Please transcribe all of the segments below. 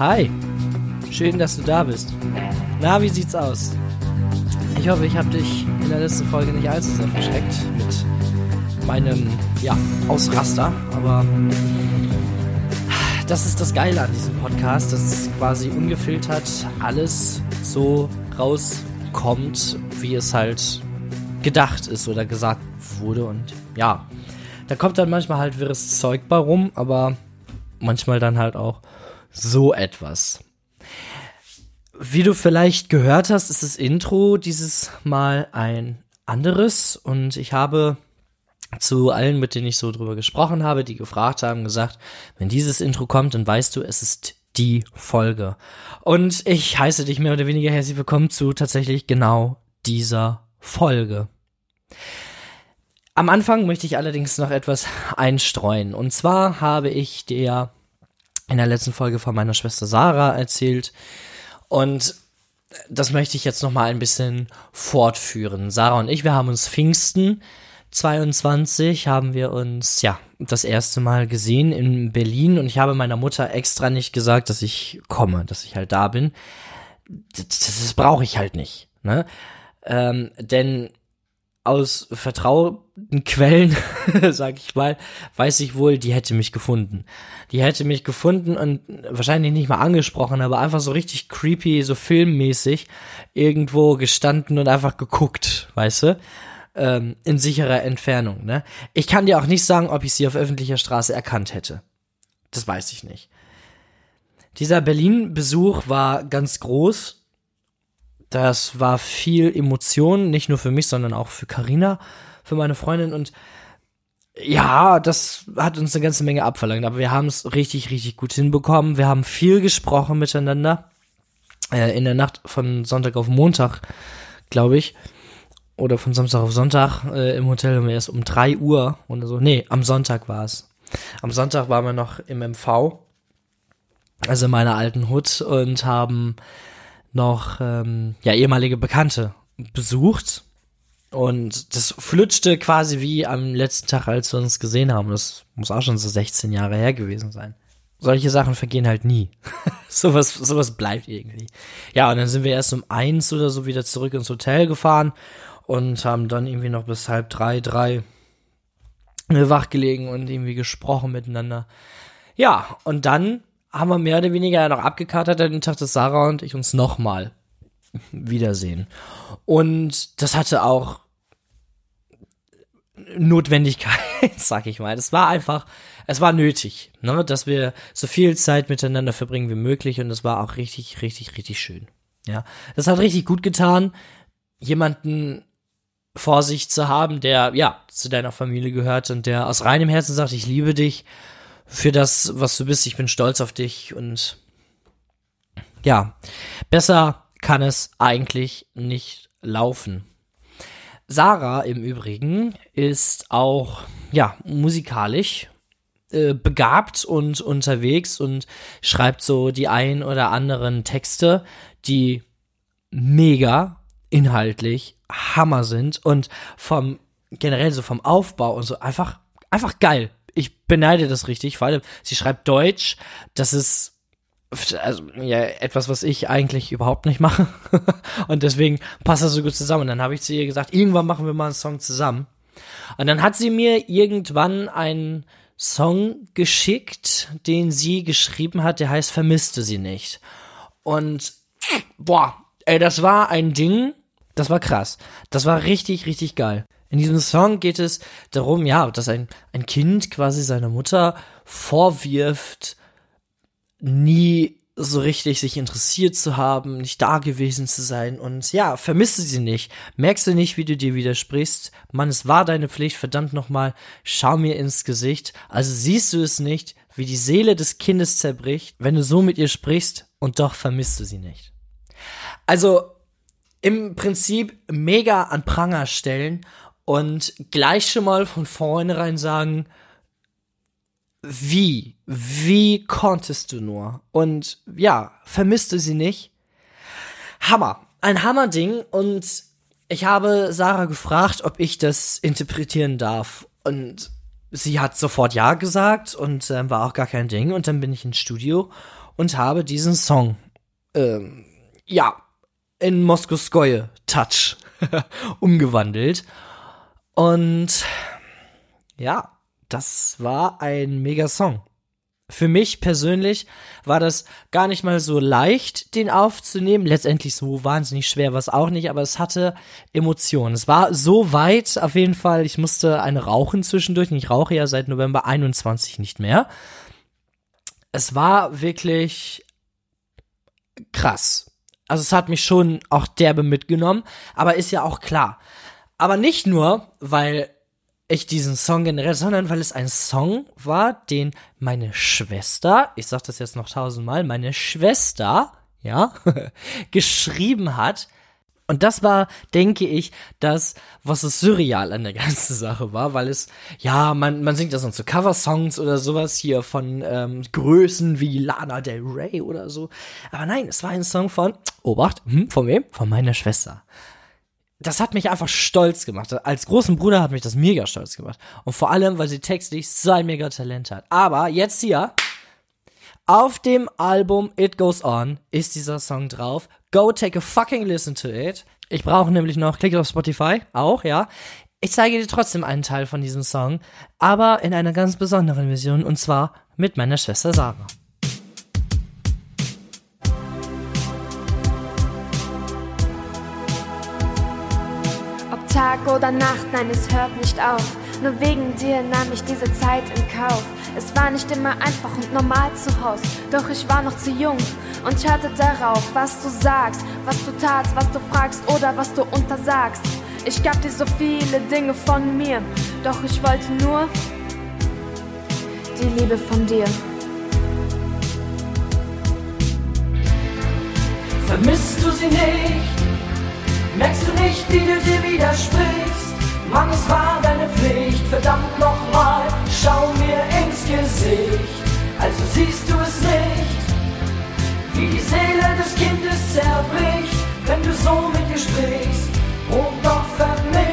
Hi, schön, dass du da bist. Na, wie sieht's aus? Ich hoffe, ich habe dich in der letzten Folge nicht allzu sehr verschreckt mit meinem, ja, Ausraster, aber das ist das Geile an diesem Podcast, dass quasi ungefiltert alles so rauskommt, wie es halt gedacht ist oder gesagt wurde und ja, da kommt dann manchmal halt wirres Zeug bei rum, aber manchmal dann halt auch so etwas. Wie du vielleicht gehört hast, ist das Intro dieses Mal ein anderes und ich habe zu allen, mit denen ich so drüber gesprochen habe, die gefragt haben, gesagt, wenn dieses Intro kommt, dann weißt du, es ist die Folge. Und ich heiße dich mehr oder weniger herzlich willkommen zu tatsächlich genau dieser Folge. Am Anfang möchte ich allerdings noch etwas einstreuen. Und zwar habe ich dir in der letzten Folge von meiner Schwester Sarah erzählt. Und das möchte ich jetzt noch mal ein bisschen fortführen. Sarah und ich, wir haben uns Pfingsten 22 haben wir uns ja das erste Mal gesehen in Berlin und ich habe meiner Mutter extra nicht gesagt, dass ich komme, dass ich halt da bin. Das, das brauche ich halt nicht, ne? Ähm, denn aus vertrauten Quellen, sag ich mal, weiß ich wohl, die hätte mich gefunden. Die hätte mich gefunden und wahrscheinlich nicht mal angesprochen, aber einfach so richtig creepy, so filmmäßig irgendwo gestanden und einfach geguckt, weißt du? Ähm, in sicherer Entfernung, ne? Ich kann dir auch nicht sagen, ob ich sie auf öffentlicher Straße erkannt hätte. Das weiß ich nicht. Dieser Berlin-Besuch war ganz groß das war viel Emotion, nicht nur für mich, sondern auch für Karina, für meine Freundin und ja, das hat uns eine ganze Menge abverlangt, aber wir haben es richtig, richtig gut hinbekommen. Wir haben viel gesprochen miteinander. Äh, in der Nacht von Sonntag auf Montag, glaube ich. Oder von Samstag auf Sonntag äh, im Hotel haben wir erst um drei Uhr oder so. Nee, am Sonntag war es. Am Sonntag waren wir noch im MV, also in meiner alten Hut, und haben noch ähm, ja ehemalige Bekannte besucht und das flutschte quasi wie am letzten Tag, als wir uns gesehen haben. Das muss auch schon so 16 Jahre her gewesen sein. Solche Sachen vergehen halt nie. sowas, sowas bleibt irgendwie. Ja, und dann sind wir erst um eins oder so wieder zurück ins Hotel gefahren und haben dann irgendwie noch bis halb drei, drei wach gelegen und irgendwie gesprochen miteinander. Ja, und dann haben wir mehr oder weniger noch abgekatert an den Tag, dass Sarah und ich uns nochmal wiedersehen. Und das hatte auch Notwendigkeit, sag ich mal. Das war einfach, es war nötig, ne, dass wir so viel Zeit miteinander verbringen wie möglich und es war auch richtig, richtig, richtig schön. Ja, das hat richtig gut getan, jemanden vor sich zu haben, der ja zu deiner Familie gehört und der aus reinem Herzen sagt, ich liebe dich für das, was du bist. Ich bin stolz auf dich und ja, besser kann es eigentlich nicht laufen. Sarah im Übrigen ist auch, ja, musikalisch äh, begabt und unterwegs und schreibt so die ein oder anderen Texte, die mega inhaltlich Hammer sind und vom generell so vom Aufbau und so einfach einfach geil ich beneide das richtig, vor allem, sie schreibt Deutsch, das ist also ja etwas, was ich eigentlich überhaupt nicht mache und deswegen passt das so gut zusammen. Und dann habe ich zu ihr gesagt, irgendwann machen wir mal einen Song zusammen. Und dann hat sie mir irgendwann einen Song geschickt, den sie geschrieben hat, der heißt Vermisste sie nicht. Und boah, ey, das war ein Ding, das war krass. Das war richtig, richtig geil. In diesem Song geht es darum, ja, dass ein, ein Kind quasi seiner Mutter vorwirft, nie so richtig sich interessiert zu haben, nicht da gewesen zu sein und ja, vermisst sie nicht. Merkst du nicht, wie du dir widersprichst? Mann, es war deine Pflicht, verdammt nochmal, schau mir ins Gesicht. Also siehst du es nicht, wie die Seele des Kindes zerbricht, wenn du so mit ihr sprichst und doch vermisst du sie nicht. Also im Prinzip mega an Pranger stellen und gleich schon mal von vornherein sagen, wie, wie konntest du nur? Und ja, vermisst du sie nicht? Hammer. Ein Hammerding und ich habe Sarah gefragt, ob ich das interpretieren darf und sie hat sofort ja gesagt und äh, war auch gar kein Ding und dann bin ich ins Studio und habe diesen Song, ähm, ja, in Moskoskoje Touch umgewandelt. Und ja, das war ein mega Song. Für mich persönlich war das gar nicht mal so leicht, den aufzunehmen. Letztendlich so wahnsinnig schwer war es auch nicht, aber es hatte Emotionen. Es war so weit, auf jeden Fall, ich musste eine rauchen zwischendurch. Ich rauche ja seit November 21 nicht mehr. Es war wirklich krass. Also es hat mich schon auch derbe mitgenommen, aber ist ja auch klar. Aber nicht nur, weil ich diesen Song generell, sondern weil es ein Song war, den meine Schwester, ich sag das jetzt noch tausendmal, meine Schwester, ja, geschrieben hat. Und das war, denke ich, das, was es surreal an der ganzen Sache war, weil es, ja, man, man singt das dann zu Coversongs oder sowas hier von ähm, Größen wie Lana Del Rey oder so. Aber nein, es war ein Song von, Obacht, hm, von wem? Von meiner Schwester das hat mich einfach stolz gemacht. Als großen Bruder hat mich das mega stolz gemacht. Und vor allem, weil sie textlich so ein mega Talent hat. Aber jetzt hier, auf dem Album It Goes On ist dieser Song drauf. Go take a fucking listen to it. Ich brauche nämlich noch, klick auf Spotify, auch, ja. Ich zeige dir trotzdem einen Teil von diesem Song, aber in einer ganz besonderen Version und zwar mit meiner Schwester Sarah. Tag oder Nacht, nein, es hört nicht auf. Nur wegen dir nahm ich diese Zeit in Kauf. Es war nicht immer einfach und normal zu Hause, doch ich war noch zu jung und hörte darauf, was du sagst, was du tatst, was du fragst oder was du untersagst. Ich gab dir so viele Dinge von mir, doch ich wollte nur die Liebe von dir. Vermisst du sie nicht? Merkst du nicht, wie du dir widersprichst? Mann, es war deine Pflicht, verdammt nochmal, schau mir ins Gesicht. Also siehst du es nicht, wie die Seele des Kindes zerbricht, wenn du so mit ihr sprichst. Und doch vermisst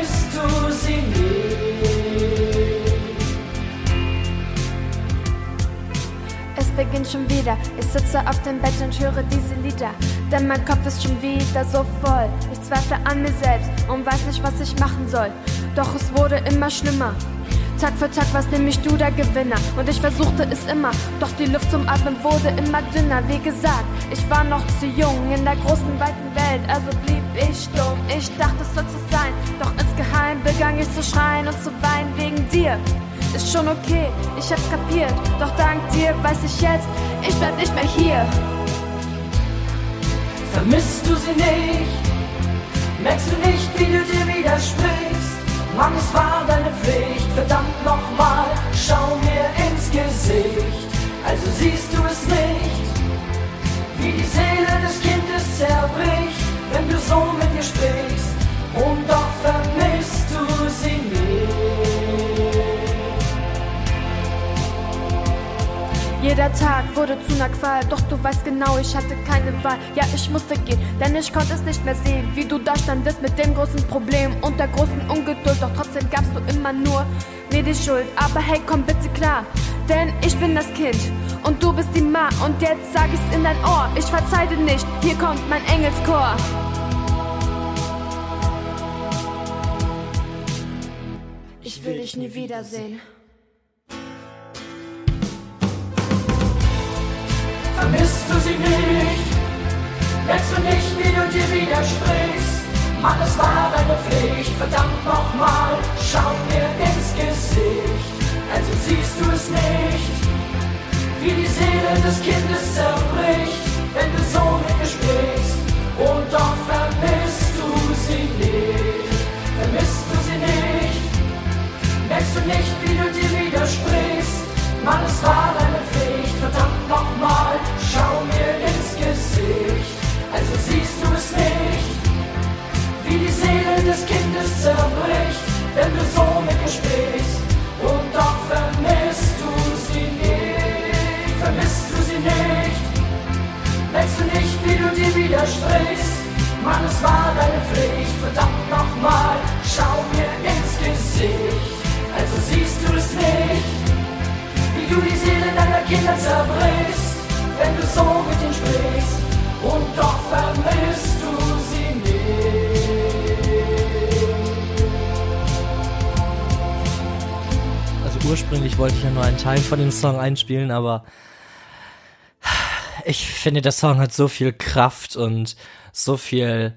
beginnt schon wieder, ich sitze auf dem Bett und höre diese Lieder. Denn mein Kopf ist schon wieder so voll. Ich zweifle an mir selbst und weiß nicht, was ich machen soll. Doch es wurde immer schlimmer. Tag für Tag warst nämlich du der Gewinner und ich versuchte es immer, doch die Luft zum Atmen wurde immer dünner. Wie gesagt, ich war noch zu jung in der großen weiten Welt, also blieb ich stumm. Ich dachte, es soll so sein, doch insgeheim begann ich zu schreien und zu weinen wegen dir. Ist schon okay, ich hab's kapiert, doch dank dir weiß ich jetzt, ich bleib nicht mehr hier. Vermisst du sie nicht? Merkst du nicht, wie du dir widersprichst? Mann, es war deine Pflicht, verdammt nochmal, schau mir ins Gesicht. Also siehst du es nicht, wie die Seele des Kindes zerbricht, wenn du so mit ihr sprichst. Und doch vermisst du sie Jeder Tag wurde zu einer Qual, doch du weißt genau, ich hatte keine Wahl. Ja, ich musste gehen, denn ich konnte es nicht mehr sehen, wie du da standest mit dem großen Problem und der großen Ungeduld. Doch trotzdem gabst du immer nur mir die Schuld. Aber hey, komm bitte klar, denn ich bin das Kind und du bist die Ma. Und jetzt sag ich's in dein Ohr, ich verzeih dir nicht, hier kommt mein Engelschor. Ich will dich nie wiedersehen. Vermisst du sie nicht? Merkst du nicht, wie du dir widersprichst? Mann, es war deine Pflicht, verdammt nochmal, schau mir ins Gesicht. Also siehst du es nicht, wie die Seele des Kindes zerbricht, wenn du so mit ihr sprichst. Und doch vermisst du sie nicht, vermisst du sie nicht? Merkst du nicht, wie du dir widersprichst? Mann, es war deine Pflicht, verdammt nochmal, schau mir ins Gesicht. Also siehst du es nicht, wie die Seele des Kindes zerbricht, wenn du so mit ihr sprichst. Und doch vermisst du sie nicht, vermisst du sie nicht. Merkst du nicht, wie du dir widersprichst? Mann, es war deine Pflicht, verdammt nochmal, schau mir ins Gesicht. Also siehst du es nicht du die Seele deiner Kinder zerbrichst, so mit ihnen sprichst und doch vermisst du sie nicht. Also ursprünglich wollte ich ja nur einen Teil von dem Song einspielen, aber ich finde, der Song hat so viel Kraft und so viel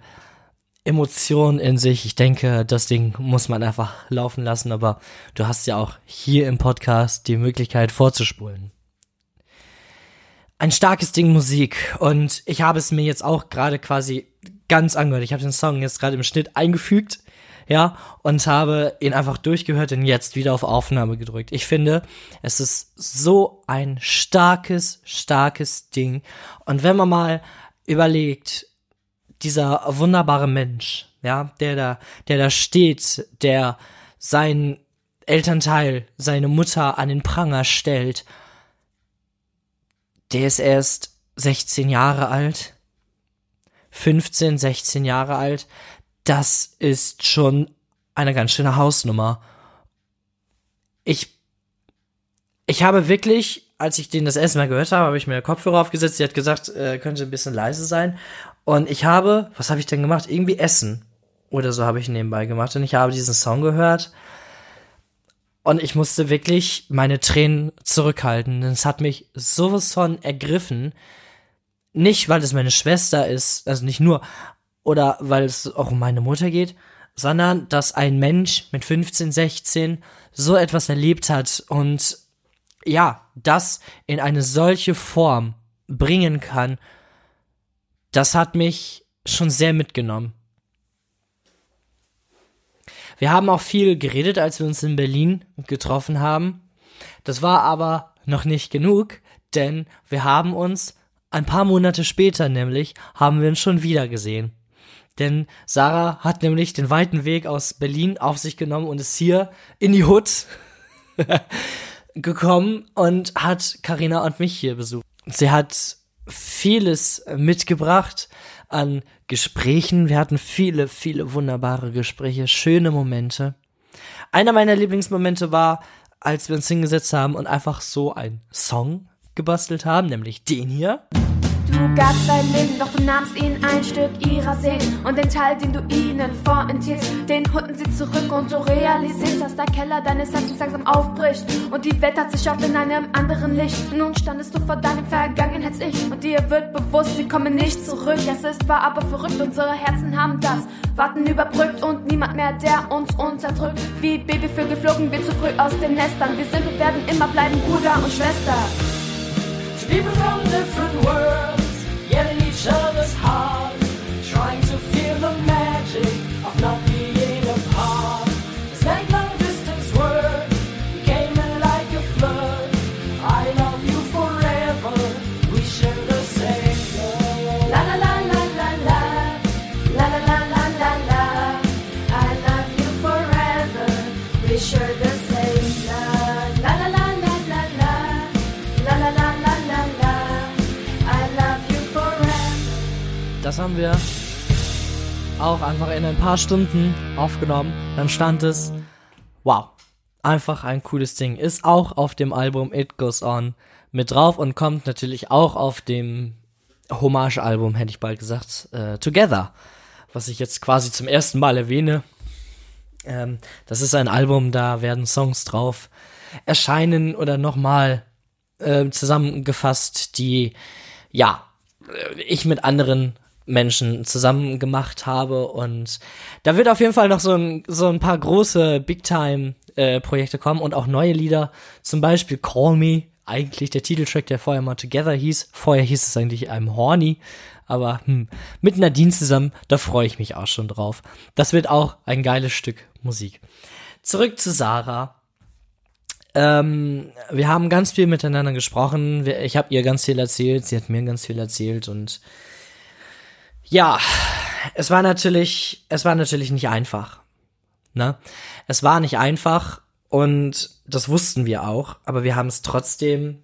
Emotion in sich. Ich denke, das Ding muss man einfach laufen lassen, aber du hast ja auch hier im Podcast die Möglichkeit vorzuspulen. Ein starkes Ding Musik und ich habe es mir jetzt auch gerade quasi ganz angehört. Ich habe den Song jetzt gerade im Schnitt eingefügt, ja, und habe ihn einfach durchgehört und jetzt wieder auf Aufnahme gedrückt. Ich finde, es ist so ein starkes, starkes Ding. Und wenn man mal überlegt, dieser wunderbare Mensch, ja, der da, der da steht, der sein Elternteil, seine Mutter an den Pranger stellt, der ist erst 16 Jahre alt, 15, 16 Jahre alt, das ist schon eine ganz schöne Hausnummer. Ich, ich habe wirklich, als ich den das erste Mal gehört habe, habe ich mir Kopfhörer aufgesetzt. Sie hat gesagt, äh, könnte ein bisschen leise sein. Und ich habe, was habe ich denn gemacht? Irgendwie Essen oder so habe ich nebenbei gemacht. Und ich habe diesen Song gehört. Und ich musste wirklich meine Tränen zurückhalten. Es hat mich sowas von ergriffen. Nicht, weil es meine Schwester ist, also nicht nur, oder weil es auch um meine Mutter geht, sondern dass ein Mensch mit 15, 16 so etwas erlebt hat und ja, das in eine solche Form bringen kann das hat mich schon sehr mitgenommen. Wir haben auch viel geredet, als wir uns in Berlin getroffen haben. Das war aber noch nicht genug, denn wir haben uns ein paar Monate später nämlich, haben wir uns schon wieder gesehen. Denn Sarah hat nämlich den weiten Weg aus Berlin auf sich genommen und ist hier in die Hut gekommen und hat Karina und mich hier besucht. Sie hat vieles mitgebracht an Gesprächen. Wir hatten viele, viele wunderbare Gespräche, schöne Momente. Einer meiner Lieblingsmomente war, als wir uns hingesetzt haben und einfach so einen Song gebastelt haben, nämlich den hier. Du gabst dein Leben, doch du nahmst ihnen ein Stück ihrer Seele und den Teil, den du ihnen vorenthielst, den hunden sie zurück und du realisierst, dass der Keller deines Herzens langsam aufbricht und die Welt hat sich auf in einem anderen Licht. Nun standest du vor deinem Vergangenheits-Ich und dir wird bewusst, sie kommen nicht zurück. Es ist wahr, aber verrückt, unsere Herzen haben das Warten überbrückt und niemand mehr, der uns unterdrückt. Wie Babyvögel flogen wir zu früh aus den Nestern. Wir sind und werden immer bleiben Bruder und Schwester. People from different worlds, each other's heart, trying to Das haben wir auch einfach in ein paar Stunden aufgenommen. Dann stand es, wow, einfach ein cooles Ding. Ist auch auf dem Album It Goes On mit drauf und kommt natürlich auch auf dem Hommage-Album, hätte ich bald gesagt, äh, Together, was ich jetzt quasi zum ersten Mal erwähne. Ähm, das ist ein Album, da werden Songs drauf erscheinen oder nochmal äh, zusammengefasst, die ja äh, ich mit anderen Menschen zusammen gemacht habe und da wird auf jeden Fall noch so ein, so ein paar große Big-Time-Projekte kommen und auch neue Lieder, zum Beispiel Call Me, eigentlich der Titeltrack, der vorher mal Together hieß. Vorher hieß es eigentlich I'm Horny, aber hm, mit Nadine zusammen, da freue ich mich auch schon drauf. Das wird auch ein geiles Stück Musik. Zurück zu Sarah. Ähm, wir haben ganz viel miteinander gesprochen. Ich habe ihr ganz viel erzählt, sie hat mir ganz viel erzählt und ja, es war natürlich, es war natürlich nicht einfach. Ne? Es war nicht einfach und das wussten wir auch, aber wir haben es trotzdem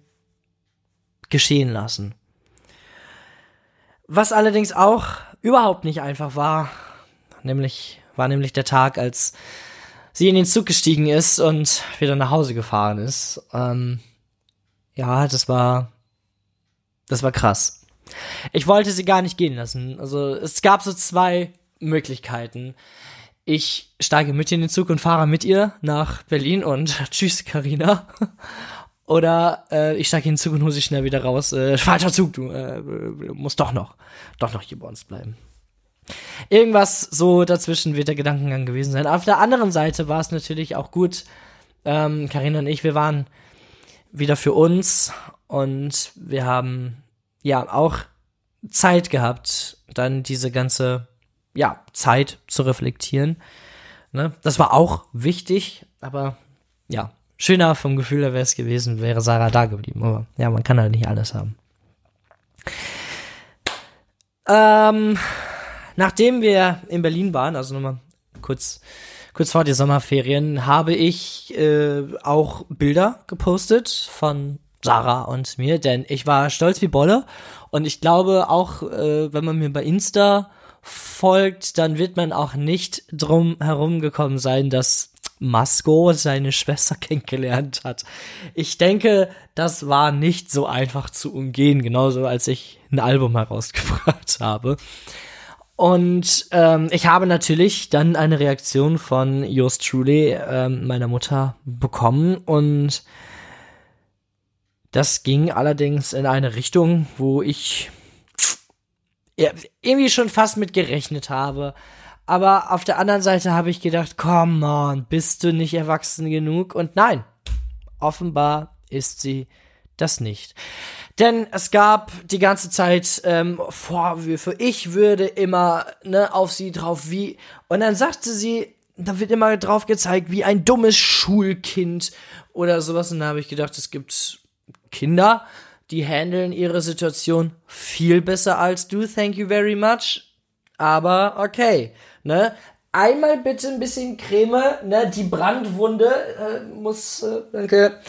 geschehen lassen. Was allerdings auch überhaupt nicht einfach war, nämlich war nämlich der Tag, als sie in den Zug gestiegen ist und wieder nach Hause gefahren ist. Ähm, ja, das war Das war krass. Ich wollte sie gar nicht gehen lassen. Also es gab so zwei Möglichkeiten. Ich steige mit in den Zug und fahre mit ihr nach Berlin und tschüss, Karina. Oder äh, ich steige in den Zug und hole sie schnell wieder raus. Äh, falscher Zug, du äh, musst doch noch, doch noch hier bei uns bleiben. Irgendwas so dazwischen wird der Gedankengang gewesen sein. Auf der anderen Seite war es natürlich auch gut. Ähm, Karina und ich, wir waren wieder für uns und wir haben ja auch Zeit gehabt, dann diese ganze ja Zeit zu reflektieren. Ne? Das war auch wichtig, aber ja schöner vom Gefühl her wäre es gewesen, wäre Sarah da geblieben. Aber ja, man kann halt nicht alles haben. Ähm, nachdem wir in Berlin waren, also nochmal kurz, kurz vor die Sommerferien, habe ich äh, auch Bilder gepostet von Sarah und mir, denn ich war stolz wie Bolle und ich glaube auch, äh, wenn man mir bei Insta folgt, dann wird man auch nicht drum herum gekommen sein, dass Masco seine Schwester kennengelernt hat. Ich denke, das war nicht so einfach zu umgehen, genauso als ich ein Album herausgebracht habe. Und ähm, ich habe natürlich dann eine Reaktion von Yours Truly, ähm, meiner Mutter, bekommen und das ging allerdings in eine Richtung, wo ich irgendwie schon fast mit gerechnet habe. Aber auf der anderen Seite habe ich gedacht, come on, bist du nicht erwachsen genug? Und nein, offenbar ist sie das nicht. Denn es gab die ganze Zeit ähm, Vorwürfe, ich würde immer ne, auf sie drauf wie. Und dann sagte sie, da wird immer drauf gezeigt, wie ein dummes Schulkind oder sowas. Und da habe ich gedacht, es gibt Kinder, die handeln ihre Situation viel besser als du, thank you very much. Aber okay ne? Einmal bitte ein bisschen Creme, ne? Die Brandwunde äh, muss, äh, danke.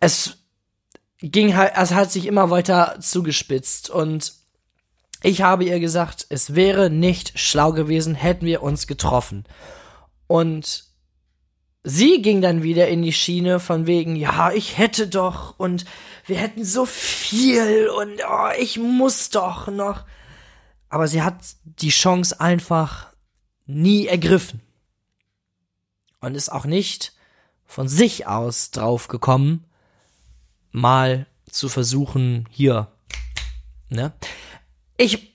Es ging halt, es hat sich immer weiter zugespitzt und ich habe ihr gesagt, es wäre nicht schlau gewesen, hätten wir uns getroffen. Und sie ging dann wieder in die Schiene von wegen, ja, ich hätte doch und wir hätten so viel und oh, ich muss doch noch aber sie hat die Chance einfach nie ergriffen. Und ist auch nicht von sich aus drauf gekommen, mal zu versuchen, hier, ne? Ich,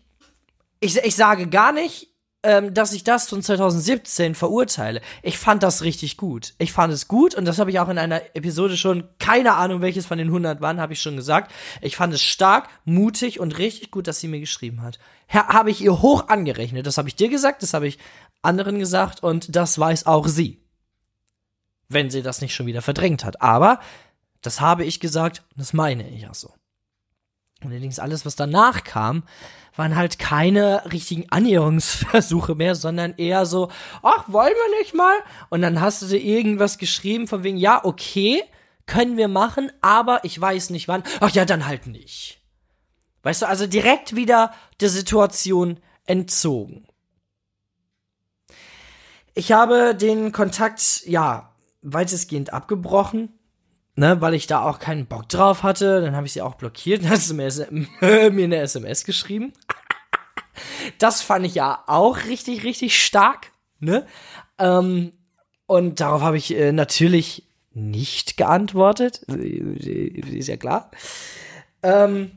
ich, ich sage gar nicht, ähm, dass ich das von 2017 verurteile. Ich fand das richtig gut. Ich fand es gut und das habe ich auch in einer Episode schon, keine Ahnung welches von den 100 waren, habe ich schon gesagt. Ich fand es stark, mutig und richtig gut, dass sie mir geschrieben hat. Habe ich ihr hoch angerechnet. Das habe ich dir gesagt, das habe ich anderen gesagt und das weiß auch sie. Wenn sie das nicht schon wieder verdrängt hat. Aber das habe ich gesagt und das meine ich auch so. Und allerdings alles, was danach kam, waren halt keine richtigen Annäherungsversuche mehr, sondern eher so, ach, wollen wir nicht mal? Und dann hast du dir irgendwas geschrieben von wegen, ja, okay, können wir machen, aber ich weiß nicht wann. Ach ja, dann halt nicht. Weißt du, also direkt wieder der Situation entzogen. Ich habe den Kontakt, ja, weitestgehend abgebrochen ne, weil ich da auch keinen Bock drauf hatte. Dann habe ich sie auch blockiert. Dann hast du mir, mir eine SMS geschrieben. Das fand ich ja auch richtig, richtig stark, ne? Ähm, und darauf habe ich äh, natürlich nicht geantwortet. Ist ja klar. Ähm,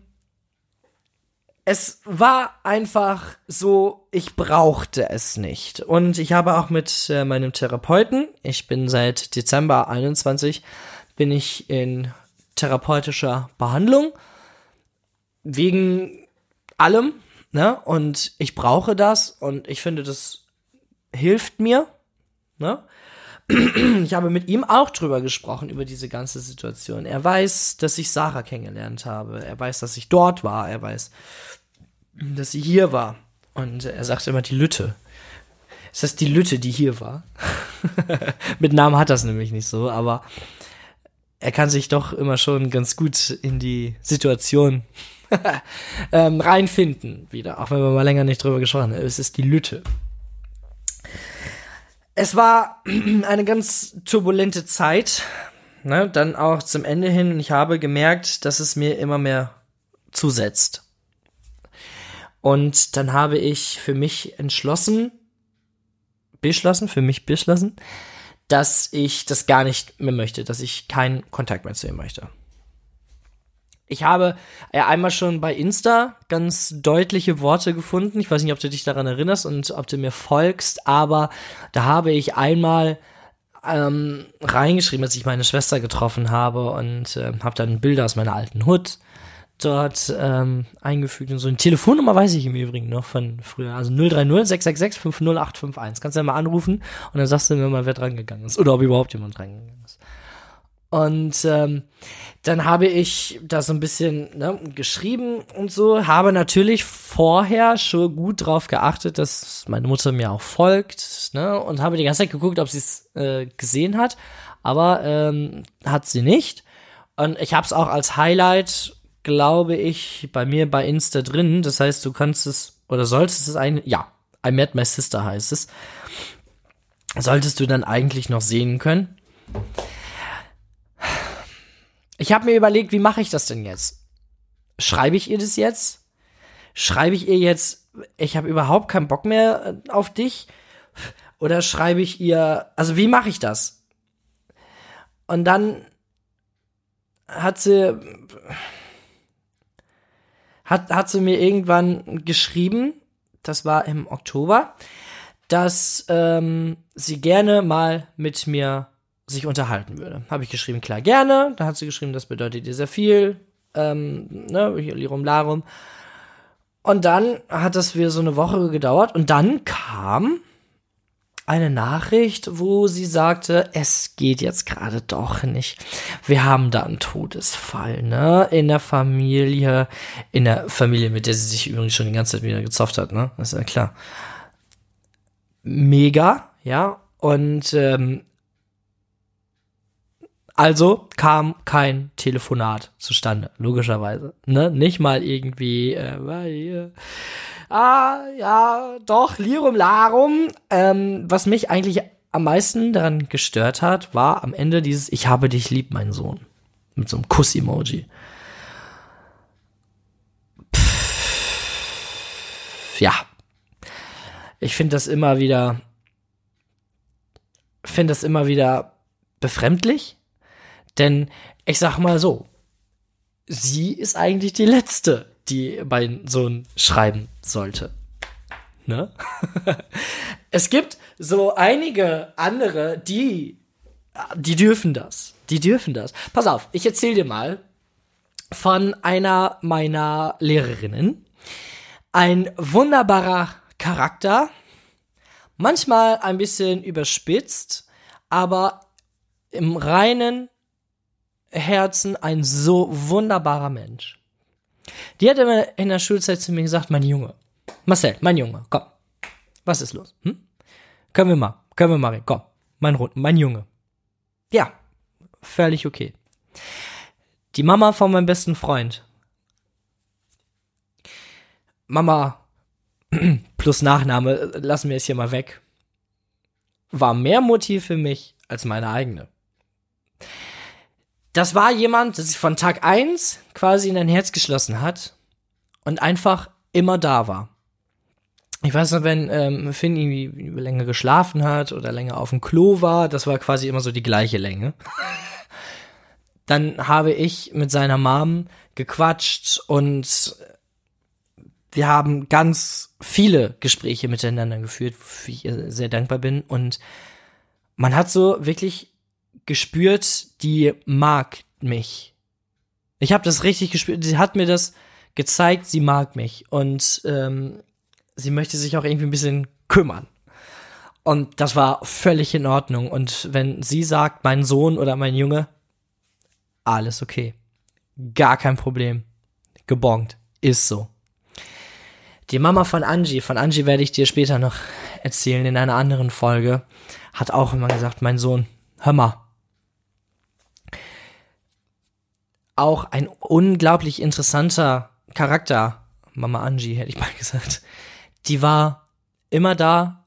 es war einfach so, ich brauchte es nicht. Und ich habe auch mit äh, meinem Therapeuten, ich bin seit Dezember 21 bin ich in therapeutischer Behandlung wegen allem, ne? Und ich brauche das und ich finde, das hilft mir, ne? Ich habe mit ihm auch drüber gesprochen, über diese ganze Situation. Er weiß, dass ich Sarah kennengelernt habe. Er weiß, dass ich dort war. Er weiß, dass sie hier war. Und er sagt immer die Lütte. Ist das die Lütte, die hier war? mit Namen hat das nämlich nicht so, aber er kann sich doch immer schon ganz gut in die Situation ähm, reinfinden wieder, auch wenn wir mal länger nicht drüber gesprochen haben. Es ist die Lütte. Es war eine ganz turbulente Zeit, ne? dann auch zum Ende hin. Und ich habe gemerkt, dass es mir immer mehr zusetzt. Und dann habe ich für mich entschlossen, beschlossen, für mich beschlossen, dass ich das gar nicht mehr möchte, dass ich keinen Kontakt mehr zu ihm möchte. Ich habe ja einmal schon bei Insta ganz deutliche Worte gefunden. Ich weiß nicht, ob du dich daran erinnerst und ob du mir folgst, aber da habe ich einmal ähm, reingeschrieben, dass ich meine Schwester getroffen habe und äh, habe dann Bilder aus meiner alten Hut dort ähm, eingefügt und so eine Telefonnummer weiß ich im Übrigen noch von früher. Also 030 666 50851. Kannst du ja mal anrufen und dann sagst du mir mal, wer dran gegangen ist oder ob überhaupt jemand dran gegangen ist. Und ähm, dann habe ich da so ein bisschen ne, geschrieben und so, habe natürlich vorher schon gut drauf geachtet, dass meine Mutter mir auch folgt, ne, und habe die ganze Zeit geguckt, ob sie es äh, gesehen hat, aber ähm, hat sie nicht. Und ich habe es auch als Highlight, glaube ich, bei mir bei Insta drin. Das heißt, du kannst es oder solltest es ein, ja, I met my sister heißt es. Solltest du dann eigentlich noch sehen können. Ich habe mir überlegt, wie mache ich das denn jetzt? Schreibe ich ihr das jetzt? Schreibe ich ihr jetzt, ich habe überhaupt keinen Bock mehr äh, auf dich? Oder schreibe ich ihr, also wie mache ich das? Und dann hat sie, hat, hat sie mir irgendwann geschrieben, das war im Oktober, dass ähm, sie gerne mal mit mir sich unterhalten würde. Habe ich geschrieben, klar, gerne. Da hat sie geschrieben, das bedeutet ihr sehr viel. Ähm, ne, Lirum Larum. Und dann hat das wieder so eine Woche gedauert und dann kam eine Nachricht, wo sie sagte, es geht jetzt gerade doch nicht. Wir haben da einen Todesfall, ne? In der Familie, in der Familie, mit der sie sich übrigens schon die ganze Zeit wieder gezofft hat, ne? Das ist ja klar. Mega, ja. Und ähm, also kam kein Telefonat zustande, logischerweise. Ne? Nicht mal irgendwie, äh, ah, ja, doch, Lirum Larum. Ähm, was mich eigentlich am meisten daran gestört hat, war am Ende dieses Ich habe dich lieb, mein Sohn. Mit so einem Kuss-Emoji. Ja. Ich finde das immer wieder, finde das immer wieder befremdlich denn ich sag mal so, sie ist eigentlich die letzte, die bei so einem schreiben sollte. Ne? es gibt so einige andere, die, die dürfen das. Die dürfen das. Pass auf, ich erzähl dir mal von einer meiner Lehrerinnen. Ein wunderbarer Charakter, manchmal ein bisschen überspitzt, aber im reinen Herzen ein so wunderbarer Mensch. Die hat immer in der Schulzeit zu mir gesagt, mein Junge, Marcel, mein Junge, komm, was ist los? Hm? Können wir mal, können wir mal, komm, mein, mein Junge. Ja, völlig okay. Die Mama von meinem besten Freund. Mama plus Nachname, lassen wir es hier mal weg. War mehr Motiv für mich als meine eigene das war jemand, der sich von Tag eins quasi in dein Herz geschlossen hat und einfach immer da war. Ich weiß noch, wenn ähm, Finn irgendwie länger geschlafen hat oder länger auf dem Klo war, das war quasi immer so die gleiche Länge. Dann habe ich mit seiner Mom gequatscht und wir haben ganz viele Gespräche miteinander geführt, wofür ich sehr dankbar bin. Und man hat so wirklich gespürt, die mag mich. Ich habe das richtig gespürt. Sie hat mir das gezeigt, sie mag mich und ähm, sie möchte sich auch irgendwie ein bisschen kümmern. Und das war völlig in Ordnung. Und wenn sie sagt, mein Sohn oder mein Junge, alles okay. Gar kein Problem. Gebongt. Ist so. Die Mama von Angie, von Angie werde ich dir später noch erzählen in einer anderen Folge, hat auch immer gesagt, mein Sohn, hör mal, auch ein unglaublich interessanter Charakter. Mama Angie, hätte ich mal gesagt. Die war immer da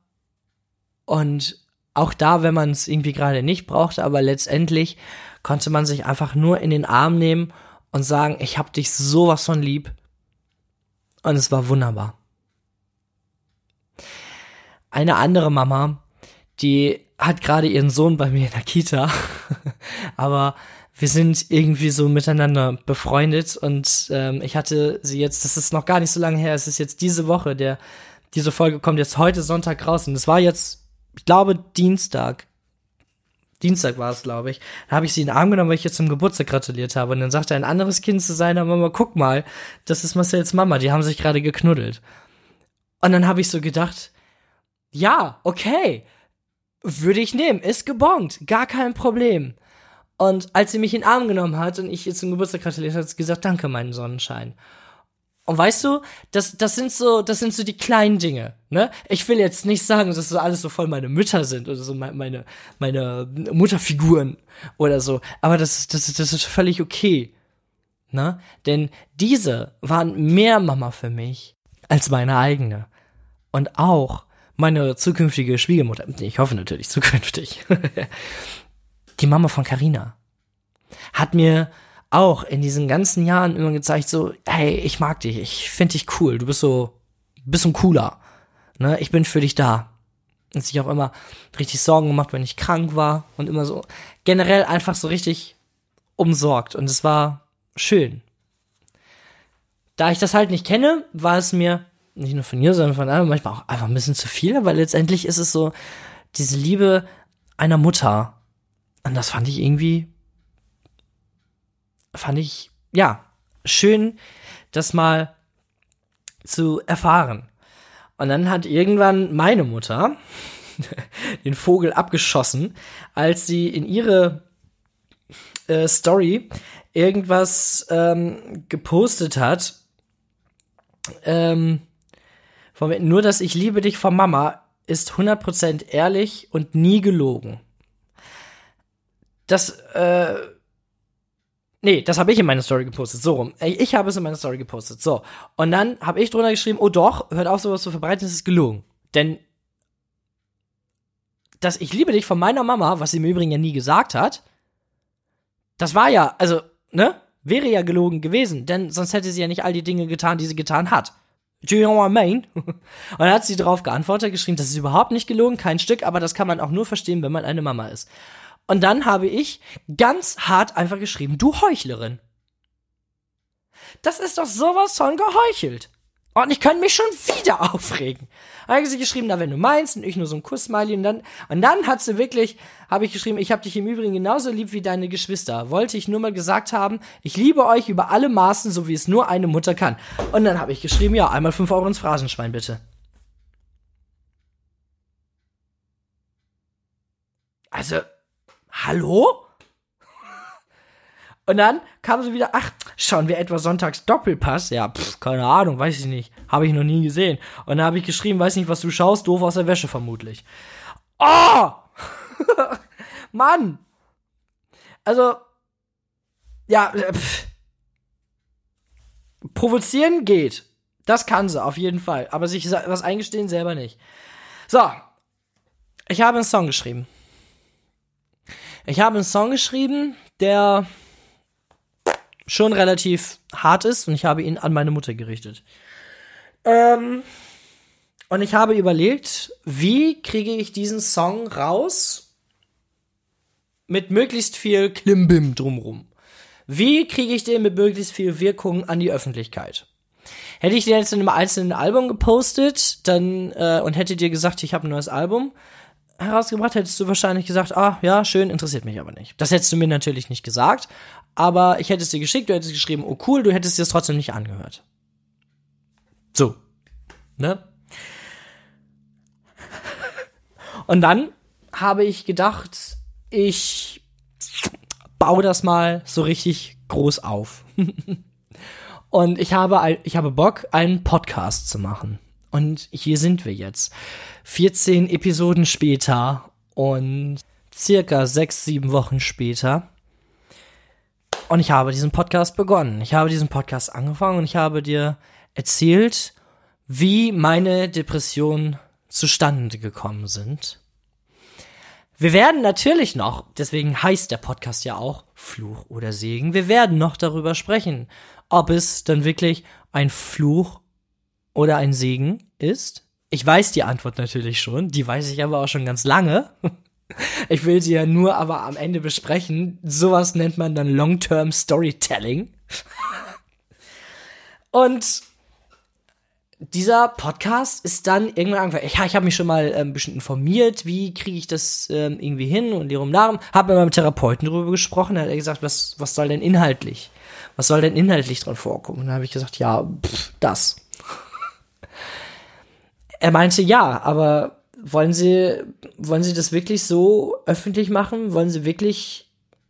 und auch da, wenn man es irgendwie gerade nicht brauchte, aber letztendlich konnte man sich einfach nur in den Arm nehmen und sagen, ich hab dich sowas von lieb, Und es war wunderbar. Eine andere Mama, die hat gerade ihren Sohn bei mir in der Kita, aber wir sind irgendwie so miteinander befreundet und ähm, ich hatte sie jetzt, das ist noch gar nicht so lange her, es ist jetzt diese Woche, der, diese Folge kommt jetzt heute Sonntag raus und es war jetzt, ich glaube, Dienstag. Dienstag war es, glaube ich. Da habe ich sie in den Arm genommen, weil ich ihr zum Geburtstag gratuliert habe. Und dann sagte ein anderes Kind zu seiner Mama, guck mal, das ist Marcells Mama, die haben sich gerade geknuddelt. Und dann habe ich so gedacht, ja, okay, würde ich nehmen, ist gebongt, gar kein Problem. Und als sie mich in den Arm genommen hat und ich ihr zum Geburtstag gratuliert hat, hat sie gesagt, danke, meinen Sonnenschein. Und weißt du, das, das sind so, das sind so die kleinen Dinge, ne? Ich will jetzt nicht sagen, dass so alles so voll meine Mütter sind oder so meine, meine Mutterfiguren oder so. Aber das, das, das ist völlig okay, ne? Denn diese waren mehr Mama für mich als meine eigene. Und auch meine zukünftige Schwiegermutter, ich hoffe natürlich zukünftig, die Mama von Carina hat mir auch in diesen ganzen Jahren immer gezeigt, so, hey, ich mag dich, ich finde dich cool, du bist so, bist ein cooler, ne, ich bin für dich da. Und sich auch immer richtig Sorgen gemacht, wenn ich krank war und immer so generell einfach so richtig umsorgt und es war schön. Da ich das halt nicht kenne, war es mir nicht nur von ihr, sondern von anderen manchmal auch einfach ein bisschen zu viel, weil letztendlich ist es so diese Liebe einer Mutter. Und das fand ich irgendwie fand ich, ja, schön, das mal zu erfahren. Und dann hat irgendwann meine Mutter den Vogel abgeschossen, als sie in ihre äh, Story irgendwas ähm, gepostet hat. Ähm, von, nur, dass ich liebe dich von Mama ist 100% ehrlich und nie gelogen. Das, äh, Nee, das habe ich in meine Story gepostet. So rum. Ich habe es in meine Story gepostet. So. Und dann habe ich drunter geschrieben, oh doch, hört auf, sowas zu verbreiten, das ist gelogen. Denn dass ich liebe dich von meiner Mama, was sie im Übrigen ja nie gesagt hat, das war ja, also, ne? Wäre ja gelogen gewesen, denn sonst hätte sie ja nicht all die Dinge getan, die sie getan hat. Do you know what I mean? Und dann hat sie darauf geantwortet, geschrieben, das ist überhaupt nicht gelogen, kein Stück, aber das kann man auch nur verstehen, wenn man eine Mama ist. Und dann habe ich ganz hart einfach geschrieben, du Heuchlerin. Das ist doch sowas von geheuchelt. Und ich könnte mich schon wieder aufregen. Habe sie geschrieben, na, wenn du meinst, und ich nur so ein Kuss-Smiley. Und dann, und dann hat sie wirklich, habe ich geschrieben, ich habe dich im Übrigen genauso lieb wie deine Geschwister. Wollte ich nur mal gesagt haben, ich liebe euch über alle Maßen, so wie es nur eine Mutter kann. Und dann habe ich geschrieben, ja, einmal fünf Euro ins Phrasenschwein, bitte. Also, hallo? Und dann kam sie wieder, ach, schauen wir etwa sonntags Doppelpass? Ja, pff, keine Ahnung, weiß ich nicht. Habe ich noch nie gesehen. Und dann habe ich geschrieben, weiß nicht, was du schaust, doof aus der Wäsche vermutlich. Oh! Mann! Also, ja, äh, pff. provozieren geht. Das kann sie, auf jeden Fall. Aber sich was eingestehen selber nicht. So. Ich habe einen Song geschrieben. Ich habe einen Song geschrieben, der schon relativ hart ist und ich habe ihn an meine Mutter gerichtet. Ähm, und ich habe überlegt, wie kriege ich diesen Song raus mit möglichst viel Klimbim drumrum. Wie kriege ich den mit möglichst viel Wirkung an die Öffentlichkeit? Hätte ich den jetzt in einem einzelnen Album gepostet, dann äh, und hätte dir gesagt, ich habe ein neues Album, herausgebracht, hättest du wahrscheinlich gesagt, ah, ja, schön, interessiert mich aber nicht. Das hättest du mir natürlich nicht gesagt, aber ich hätte es dir geschickt, du hättest geschrieben, oh cool, du hättest dir es trotzdem nicht angehört. So. Ne? Und dann habe ich gedacht, ich baue das mal so richtig groß auf. Und ich habe, ich habe Bock, einen Podcast zu machen. Und hier sind wir jetzt. 14 Episoden später und circa sechs, sieben Wochen später. Und ich habe diesen Podcast begonnen. Ich habe diesen Podcast angefangen und ich habe dir erzählt, wie meine Depressionen zustande gekommen sind. Wir werden natürlich noch, deswegen heißt der Podcast ja auch Fluch oder Segen, wir werden noch darüber sprechen, ob es dann wirklich ein Fluch oder ein Segen ist? Ich weiß die Antwort natürlich schon, die weiß ich aber auch schon ganz lange. Ich will sie ja nur aber am Ende besprechen. Sowas nennt man dann Long-Term Storytelling. Und dieser Podcast ist dann irgendwann angefangen. Ich, ich habe mich schon mal ähm, ein bisschen informiert, wie kriege ich das ähm, irgendwie hin und ihrem Namen. Habe mit meinem Therapeuten darüber gesprochen. Da hat er gesagt, was, was soll denn inhaltlich? Was soll denn inhaltlich dran vorkommen? Und dann habe ich gesagt, ja, pff, das. Er meinte, ja, aber wollen Sie, wollen Sie das wirklich so öffentlich machen? Wollen Sie wirklich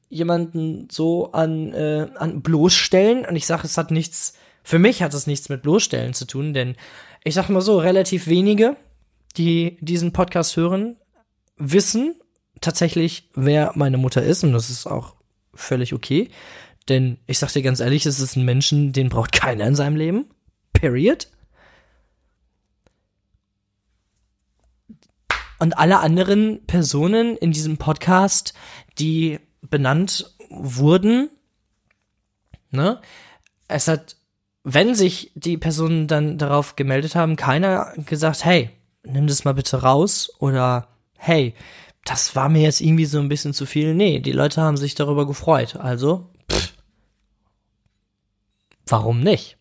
jemanden so an, äh, an bloßstellen? Und ich sage, es hat nichts für mich hat es nichts mit bloßstellen zu tun, denn ich sag mal so, relativ wenige, die diesen Podcast hören, wissen tatsächlich, wer meine Mutter ist und das ist auch völlig okay. Denn ich sag dir ganz ehrlich, es ist ein Menschen, den braucht keiner in seinem Leben. Period. Und alle anderen Personen in diesem Podcast, die benannt wurden, ne, es hat wenn sich die Personen dann darauf gemeldet haben, keiner gesagt, hey, nimm das mal bitte raus oder hey, das war mir jetzt irgendwie so ein bisschen zu viel. Nee, die Leute haben sich darüber gefreut. Also, pff, warum nicht?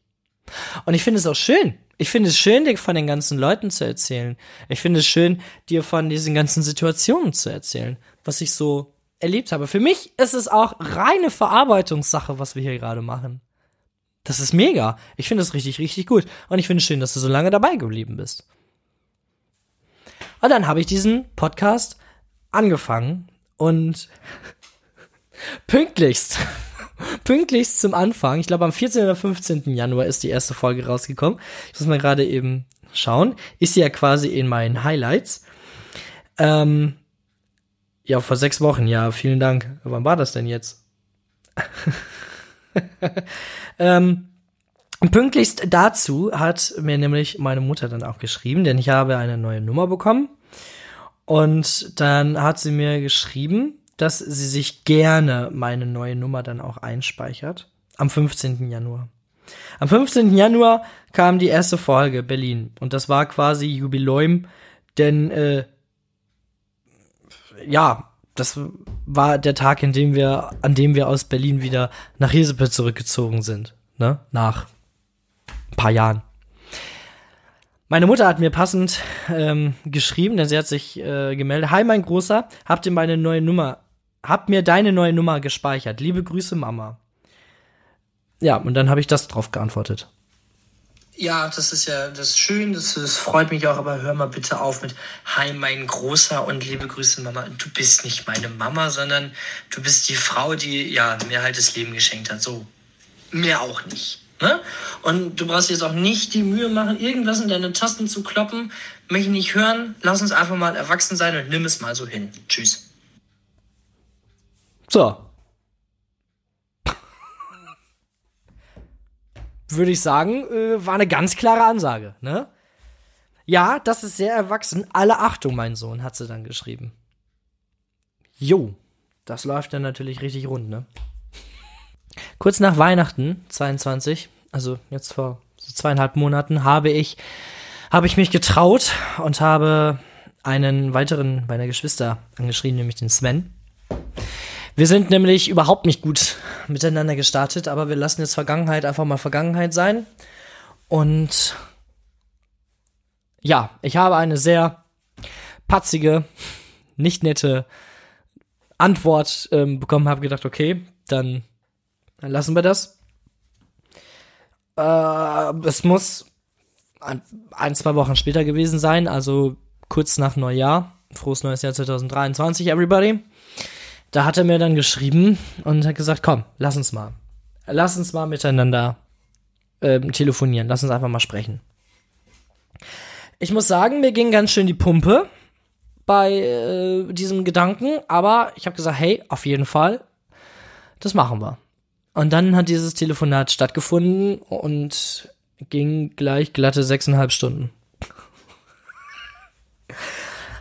Und ich finde es auch schön. Ich finde es schön, dir von den ganzen Leuten zu erzählen. Ich finde es schön, dir von diesen ganzen Situationen zu erzählen, was ich so erlebt habe. Für mich ist es auch reine Verarbeitungssache, was wir hier gerade machen. Das ist mega. Ich finde es richtig, richtig gut. Und ich finde es schön, dass du so lange dabei geblieben bist. Und dann habe ich diesen Podcast angefangen und pünktlichst, pünktlichst zum Anfang, ich glaube am 14. oder 15. Januar ist die erste Folge rausgekommen. Ich muss mal gerade eben schauen. Ist sie ja quasi in meinen Highlights. Ähm, ja, vor sechs Wochen, ja, vielen Dank. Wann war das denn jetzt? ähm, pünktlichst dazu hat mir nämlich meine Mutter dann auch geschrieben, denn ich habe eine neue Nummer bekommen. Und dann hat sie mir geschrieben, dass sie sich gerne meine neue Nummer dann auch einspeichert. Am 15. Januar. Am 15. Januar kam die erste Folge Berlin. Und das war quasi Jubiläum, denn äh, ja, das war der Tag, in dem wir, an dem wir aus Berlin wieder nach Jesepe zurückgezogen sind. Ne? Nach ein paar Jahren. Meine Mutter hat mir passend ähm, geschrieben, denn sie hat sich äh, gemeldet. Hi, mein Großer, habt ihr meine neue Nummer, habt mir deine neue Nummer gespeichert. Liebe Grüße, Mama. Ja, und dann habe ich das drauf geantwortet. Ja, das ist ja das ist schön, das, das freut mich auch, aber hör mal bitte auf mit Hi, mein Großer und liebe Grüße, Mama. Du bist nicht meine Mama, sondern du bist die Frau, die ja mir halt das Leben geschenkt hat. So, mehr auch nicht. Ne? Und du brauchst jetzt auch nicht die Mühe machen, irgendwas in deine Tasten zu kloppen. Möchte nicht hören. Lass uns einfach mal erwachsen sein und nimm es mal so hin. Tschüss. So, würde ich sagen, äh, war eine ganz klare Ansage, ne? Ja, das ist sehr erwachsen. Alle Achtung, mein Sohn, hat sie dann geschrieben. Jo, das läuft dann natürlich richtig rund, ne? Kurz nach Weihnachten 22, also jetzt vor so zweieinhalb Monaten, habe ich, habe ich mich getraut und habe einen weiteren meiner Geschwister angeschrieben, nämlich den Sven. Wir sind nämlich überhaupt nicht gut miteinander gestartet, aber wir lassen jetzt Vergangenheit einfach mal Vergangenheit sein. Und ja, ich habe eine sehr patzige, nicht nette Antwort ähm, bekommen, habe gedacht, okay, dann, dann lassen wir das. Äh, es muss ein, ein, zwei Wochen später gewesen sein, also kurz nach Neujahr. Frohes neues Jahr 2023, everybody da hat er mir dann geschrieben und hat gesagt, komm, lass uns mal. Lass uns mal miteinander ähm, telefonieren. Lass uns einfach mal sprechen. Ich muss sagen, mir ging ganz schön die Pumpe bei äh, diesem Gedanken, aber ich habe gesagt, hey, auf jeden Fall, das machen wir. Und dann hat dieses Telefonat stattgefunden und ging gleich glatte sechseinhalb Stunden.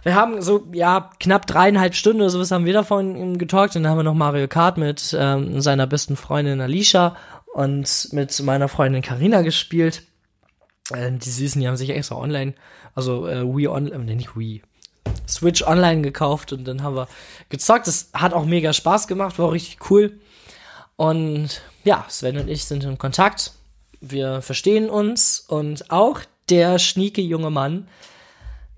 Wir haben so, ja, knapp dreieinhalb Stunden oder sowas haben wir davon getalkt und dann haben wir noch Mario Kart mit ähm, seiner besten Freundin Alicia und mit meiner Freundin Karina gespielt. Äh, die Süßen, die haben sich extra online, also äh, Wii Online, nee, nicht Wii, Switch Online gekauft und dann haben wir gezockt. Das hat auch mega Spaß gemacht, war richtig cool. Und ja, Sven und ich sind in Kontakt. Wir verstehen uns und auch der schnieke junge Mann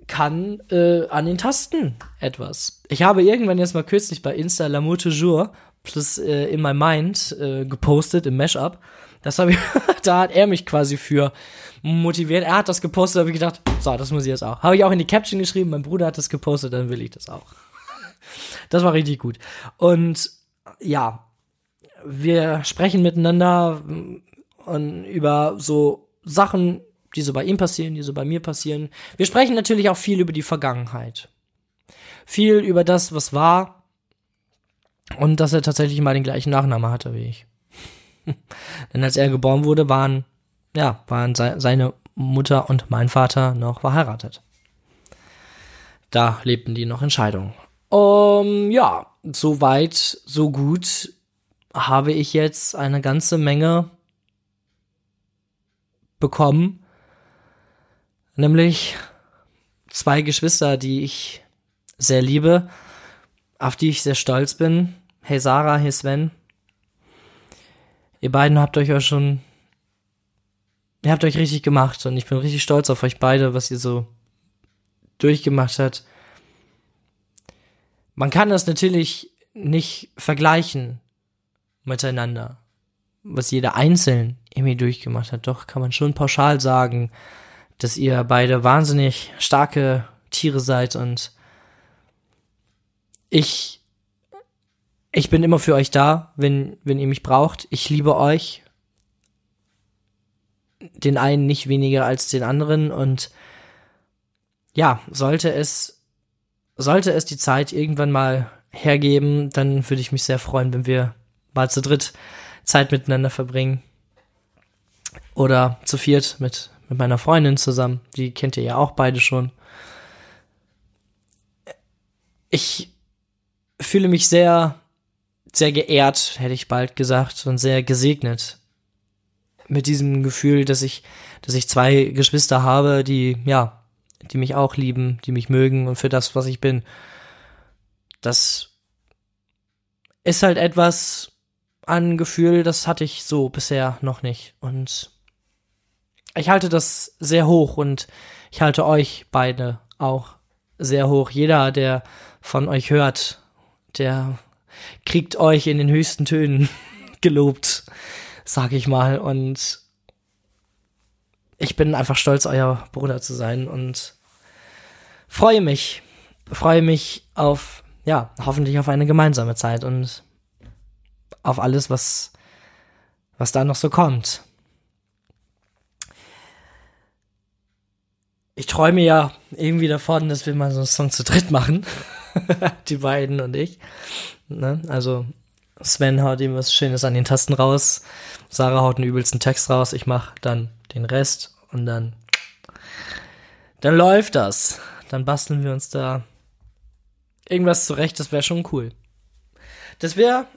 kann äh, an den Tasten etwas. Ich habe irgendwann jetzt mal kürzlich bei Insta L'amour toujours plus äh, in my mind äh, gepostet im Mashup. Das habe ich, da hat er mich quasi für motiviert. Er hat das gepostet, habe ich gedacht, so, das muss ich jetzt auch. Habe ich auch in die Caption geschrieben, mein Bruder hat das gepostet, dann will ich das auch. Das war richtig gut. Und ja, wir sprechen miteinander und über so Sachen, die so bei ihm passieren, die so bei mir passieren. Wir sprechen natürlich auch viel über die Vergangenheit. Viel über das, was war. Und dass er tatsächlich mal den gleichen Nachnamen hatte wie ich. Denn als er geboren wurde, waren, ja, waren se seine Mutter und mein Vater noch verheiratet. Da lebten die noch in Scheidung. Um, ja, so weit, so gut habe ich jetzt eine ganze Menge bekommen. Nämlich zwei Geschwister, die ich sehr liebe, auf die ich sehr stolz bin. Hey Sarah, hey Sven. Ihr beiden habt euch ja schon, ihr habt euch richtig gemacht und ich bin richtig stolz auf euch beide, was ihr so durchgemacht habt. Man kann das natürlich nicht vergleichen miteinander, was jeder einzeln irgendwie durchgemacht hat. Doch kann man schon pauschal sagen, dass ihr beide wahnsinnig starke Tiere seid und ich ich bin immer für euch da, wenn, wenn ihr mich braucht. Ich liebe euch. Den einen nicht weniger als den anderen und ja, sollte es, sollte es die Zeit irgendwann mal hergeben, dann würde ich mich sehr freuen, wenn wir mal zu dritt Zeit miteinander verbringen. Oder zu viert mit, mit meiner Freundin zusammen. Die kennt ihr ja auch beide schon. Ich fühle mich sehr sehr geehrt, hätte ich bald gesagt, und sehr gesegnet. Mit diesem Gefühl, dass ich, dass ich zwei Geschwister habe, die, ja, die mich auch lieben, die mich mögen und für das, was ich bin. Das ist halt etwas an Gefühl, das hatte ich so bisher noch nicht. Und ich halte das sehr hoch und ich halte euch beide auch sehr hoch. Jeder, der von euch hört, der kriegt euch in den höchsten Tönen gelobt, sag ich mal. Und ich bin einfach stolz, euer Bruder zu sein und freue mich, freue mich auf, ja, hoffentlich auf eine gemeinsame Zeit und auf alles, was, was da noch so kommt. Ich träume ja irgendwie davon, dass wir mal so einen Song zu dritt machen. Die beiden und ich. Ne? Also Sven haut ihm was Schönes an den Tasten raus, Sarah haut einen übelsten Text raus, ich mach dann den Rest und dann dann läuft das. Dann basteln wir uns da irgendwas zurecht, das wäre schon cool. Das wäre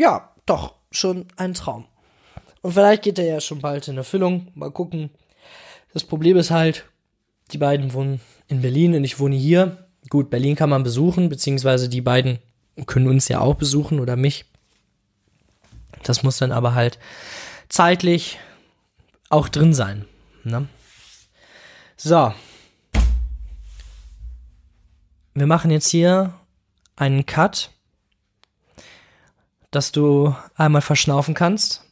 ja, doch schon ein Traum. Und vielleicht geht er ja schon bald in Erfüllung. Mal gucken. Das Problem ist halt, die beiden wohnen in Berlin und ich wohne hier. Gut, Berlin kann man besuchen, beziehungsweise die beiden können uns ja auch besuchen oder mich. Das muss dann aber halt zeitlich auch drin sein. Ne? So. Wir machen jetzt hier einen Cut, dass du einmal verschnaufen kannst.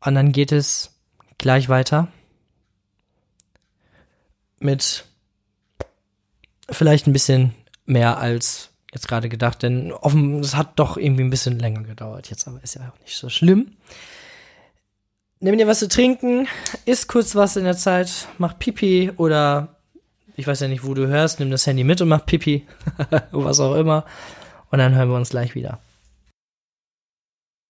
Und dann geht es gleich weiter mit vielleicht ein bisschen mehr als jetzt gerade gedacht, denn offen, es hat doch irgendwie ein bisschen länger gedauert jetzt, aber ist ja auch nicht so schlimm. Nimm dir was zu trinken, isst kurz was in der Zeit, mach Pipi oder ich weiß ja nicht, wo du hörst, nimm das Handy mit und mach Pipi, was auch immer. Und dann hören wir uns gleich wieder.